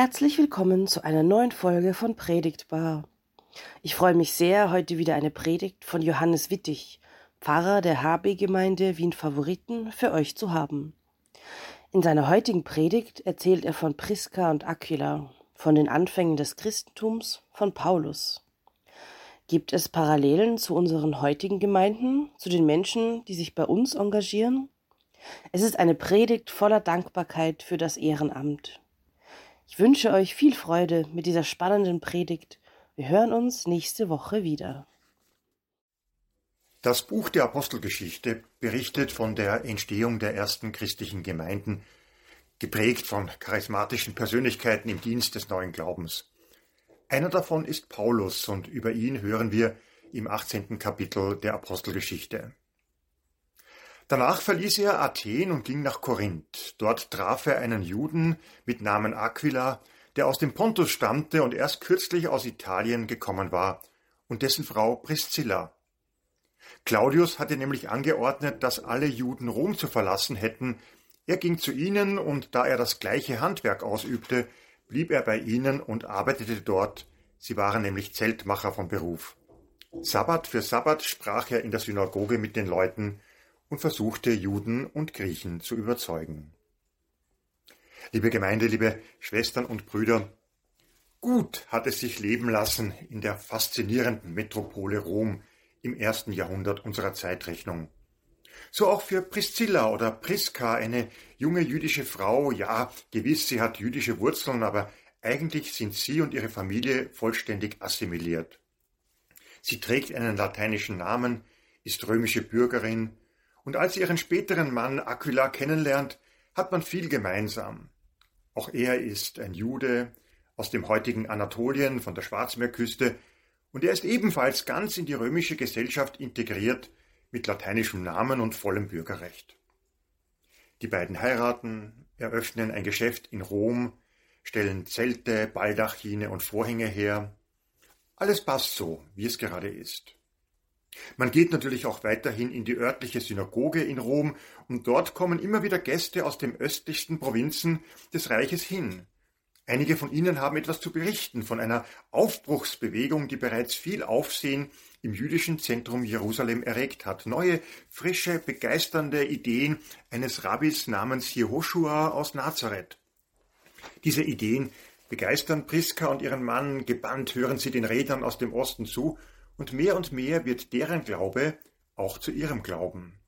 Herzlich willkommen zu einer neuen Folge von Predigtbar. Ich freue mich sehr, heute wieder eine Predigt von Johannes Wittig, Pfarrer der HB-Gemeinde Wien Favoriten, für euch zu haben. In seiner heutigen Predigt erzählt er von Priska und Aquila, von den Anfängen des Christentums, von Paulus. Gibt es Parallelen zu unseren heutigen Gemeinden, zu den Menschen, die sich bei uns engagieren? Es ist eine Predigt voller Dankbarkeit für das Ehrenamt. Ich wünsche euch viel Freude mit dieser spannenden Predigt. Wir hören uns nächste Woche wieder. Das Buch der Apostelgeschichte berichtet von der Entstehung der ersten christlichen Gemeinden, geprägt von charismatischen Persönlichkeiten im Dienst des neuen Glaubens. Einer davon ist Paulus und über ihn hören wir im 18. Kapitel der Apostelgeschichte. Danach verließ er Athen und ging nach Korinth. Dort traf er einen Juden mit Namen Aquila, der aus dem Pontus stammte und erst kürzlich aus Italien gekommen war, und dessen Frau Priscilla. Claudius hatte nämlich angeordnet, dass alle Juden Rom zu verlassen hätten. Er ging zu ihnen, und da er das gleiche Handwerk ausübte, blieb er bei ihnen und arbeitete dort. Sie waren nämlich Zeltmacher von Beruf. Sabbat für Sabbat sprach er in der Synagoge mit den Leuten, und versuchte Juden und Griechen zu überzeugen. Liebe Gemeinde, liebe Schwestern und Brüder, gut hat es sich leben lassen in der faszinierenden Metropole Rom im ersten Jahrhundert unserer Zeitrechnung. So auch für Priscilla oder Priska, eine junge jüdische Frau. Ja, gewiss, sie hat jüdische Wurzeln, aber eigentlich sind sie und ihre Familie vollständig assimiliert. Sie trägt einen lateinischen Namen, ist römische Bürgerin und als sie ihren späteren Mann Aquila kennenlernt, hat man viel gemeinsam. Auch er ist ein Jude aus dem heutigen Anatolien von der Schwarzmeerküste und er ist ebenfalls ganz in die römische Gesellschaft integriert mit lateinischem Namen und vollem Bürgerrecht. Die beiden heiraten, eröffnen ein Geschäft in Rom, stellen Zelte, Baldachine und Vorhänge her. Alles passt so, wie es gerade ist. Man geht natürlich auch weiterhin in die örtliche Synagoge in Rom und dort kommen immer wieder Gäste aus den östlichsten Provinzen des Reiches hin. Einige von ihnen haben etwas zu berichten von einer Aufbruchsbewegung, die bereits viel Aufsehen im jüdischen Zentrum Jerusalem erregt hat. Neue, frische, begeisternde Ideen eines Rabbis namens Jehoshua aus Nazareth. Diese Ideen begeistern Priska und ihren Mann, gebannt hören sie den Rädern aus dem Osten zu und mehr und mehr wird deren Glaube auch zu ihrem Glauben.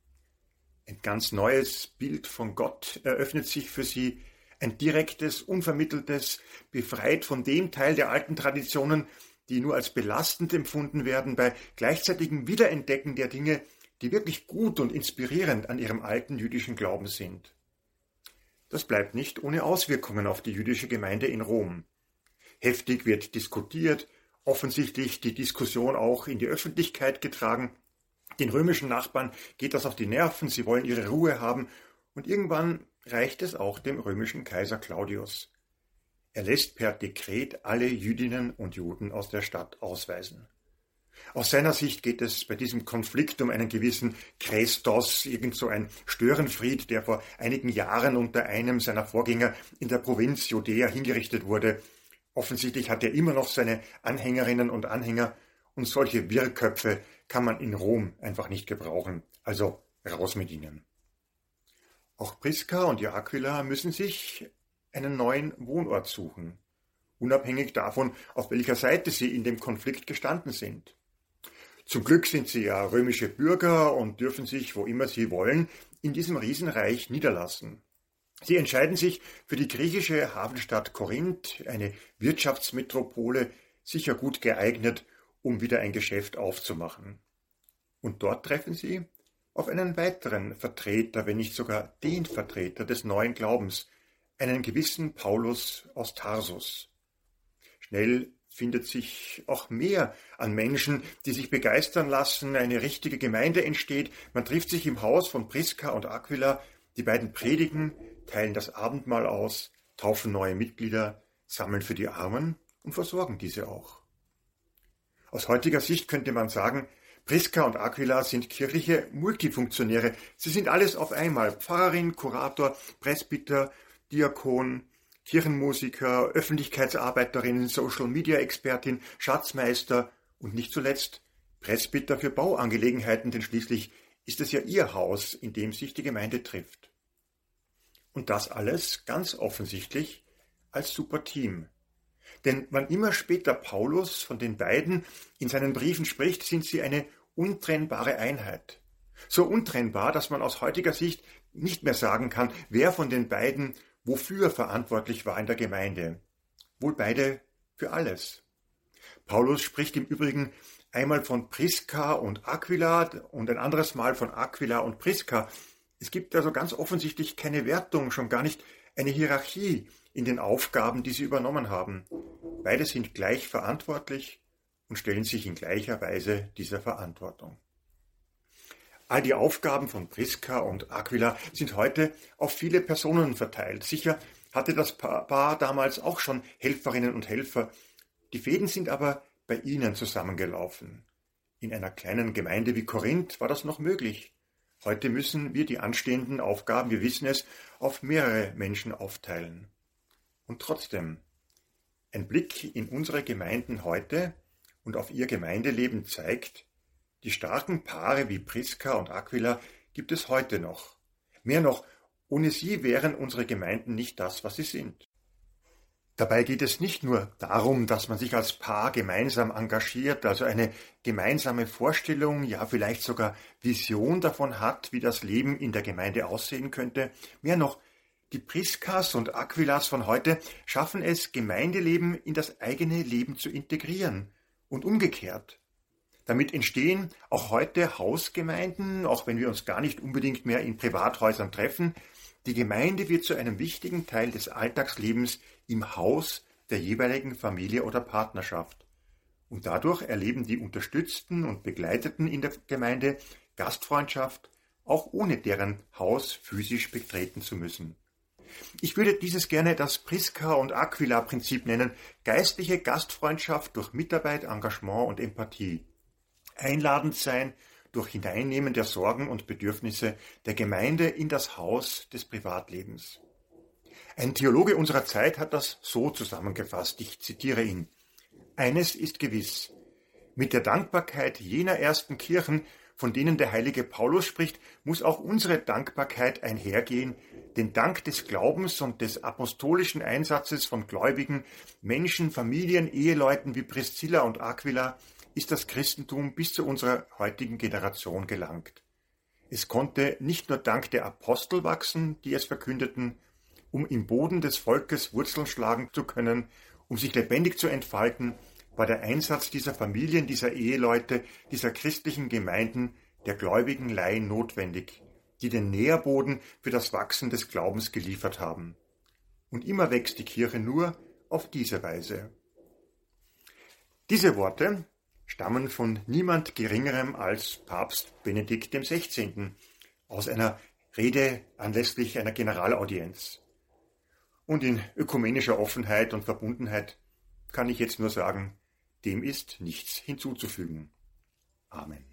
Ein ganz neues Bild von Gott eröffnet sich für sie, ein direktes, unvermitteltes, befreit von dem Teil der alten Traditionen, die nur als belastend empfunden werden, bei gleichzeitigem Wiederentdecken der Dinge, die wirklich gut und inspirierend an ihrem alten jüdischen Glauben sind. Das bleibt nicht ohne Auswirkungen auf die jüdische Gemeinde in Rom. Heftig wird diskutiert, offensichtlich die Diskussion auch in die Öffentlichkeit getragen. Den römischen Nachbarn geht das auf die Nerven, sie wollen ihre Ruhe haben, und irgendwann reicht es auch dem römischen Kaiser Claudius. Er lässt per Dekret alle Jüdinnen und Juden aus der Stadt ausweisen. Aus seiner Sicht geht es bei diesem Konflikt um einen gewissen Krestos, irgend so ein Störenfried, der vor einigen Jahren unter einem seiner Vorgänger in der Provinz Judäa hingerichtet wurde, Offensichtlich hat er immer noch seine Anhängerinnen und Anhänger und solche Wirrköpfe kann man in Rom einfach nicht gebrauchen. Also raus mit ihnen. Auch Priska und Aquila müssen sich einen neuen Wohnort suchen, unabhängig davon, auf welcher Seite sie in dem Konflikt gestanden sind. Zum Glück sind sie ja römische Bürger und dürfen sich, wo immer sie wollen, in diesem Riesenreich niederlassen. Sie entscheiden sich für die griechische Hafenstadt Korinth, eine Wirtschaftsmetropole, sicher gut geeignet, um wieder ein Geschäft aufzumachen. Und dort treffen sie auf einen weiteren Vertreter, wenn nicht sogar den Vertreter des neuen Glaubens, einen gewissen Paulus aus Tarsus. Schnell findet sich auch mehr an Menschen, die sich begeistern lassen, eine richtige Gemeinde entsteht, man trifft sich im Haus von Priska und Aquila, die beiden predigen, teilen das Abendmahl aus, taufen neue Mitglieder, sammeln für die Armen und versorgen diese auch. Aus heutiger Sicht könnte man sagen, Priska und Aquila sind kirchliche Multifunktionäre. Sie sind alles auf einmal. Pfarrerin, Kurator, Presbyter, Diakon, Kirchenmusiker, Öffentlichkeitsarbeiterin, Social-Media-Expertin, Schatzmeister und nicht zuletzt Presbyter für Bauangelegenheiten, denn schließlich ist es ja ihr Haus, in dem sich die Gemeinde trifft. Und das alles ganz offensichtlich als Superteam. Denn wann immer später Paulus von den beiden in seinen Briefen spricht, sind sie eine untrennbare Einheit. So untrennbar, dass man aus heutiger Sicht nicht mehr sagen kann, wer von den beiden wofür verantwortlich war in der Gemeinde. Wohl beide für alles. Paulus spricht im Übrigen einmal von Priska und Aquila und ein anderes Mal von Aquila und Priska. Es gibt also ganz offensichtlich keine Wertung, schon gar nicht eine Hierarchie in den Aufgaben, die sie übernommen haben. Beide sind gleich verantwortlich und stellen sich in gleicher Weise dieser Verantwortung. All die Aufgaben von Priska und Aquila sind heute auf viele Personen verteilt. Sicher hatte das Paar damals auch schon Helferinnen und Helfer. Die Fäden sind aber bei ihnen zusammengelaufen. In einer kleinen Gemeinde wie Korinth war das noch möglich. Heute müssen wir die anstehenden Aufgaben, wir wissen es, auf mehrere Menschen aufteilen. Und trotzdem, ein Blick in unsere Gemeinden heute und auf ihr Gemeindeleben zeigt, die starken Paare wie Priska und Aquila gibt es heute noch. Mehr noch, ohne sie wären unsere Gemeinden nicht das, was sie sind. Dabei geht es nicht nur darum, dass man sich als Paar gemeinsam engagiert, also eine gemeinsame Vorstellung, ja vielleicht sogar Vision davon hat, wie das Leben in der Gemeinde aussehen könnte. Mehr noch, die Priskas und Aquilas von heute schaffen es, Gemeindeleben in das eigene Leben zu integrieren und umgekehrt. Damit entstehen auch heute Hausgemeinden, auch wenn wir uns gar nicht unbedingt mehr in Privathäusern treffen, die Gemeinde wird zu einem wichtigen Teil des Alltagslebens im Haus der jeweiligen Familie oder Partnerschaft. Und dadurch erleben die Unterstützten und Begleiteten in der Gemeinde Gastfreundschaft, auch ohne deren Haus physisch betreten zu müssen. Ich würde dieses gerne das Priska- und Aquila-Prinzip nennen, geistliche Gastfreundschaft durch Mitarbeit, Engagement und Empathie. Einladend sein durch Hineinnehmen der Sorgen und Bedürfnisse der Gemeinde in das Haus des Privatlebens. Ein Theologe unserer Zeit hat das so zusammengefasst, ich zitiere ihn. Eines ist gewiss. Mit der Dankbarkeit jener ersten Kirchen, von denen der heilige Paulus spricht, muss auch unsere Dankbarkeit einhergehen, den Dank des Glaubens und des apostolischen Einsatzes von Gläubigen, Menschen, Familien, Eheleuten wie Priscilla und Aquila, ist das Christentum bis zu unserer heutigen Generation gelangt. Es konnte nicht nur dank der Apostel wachsen, die es verkündeten, um im Boden des Volkes Wurzeln schlagen zu können, um sich lebendig zu entfalten, war der Einsatz dieser Familien, dieser Eheleute, dieser christlichen Gemeinden, der gläubigen Laien notwendig, die den Nährboden für das Wachsen des Glaubens geliefert haben. Und immer wächst die Kirche nur auf diese Weise. Diese Worte stammen von niemand Geringerem als Papst Benedikt XVI. aus einer Rede anlässlich einer Generalaudienz. Und in ökumenischer Offenheit und Verbundenheit kann ich jetzt nur sagen, dem ist nichts hinzuzufügen. Amen.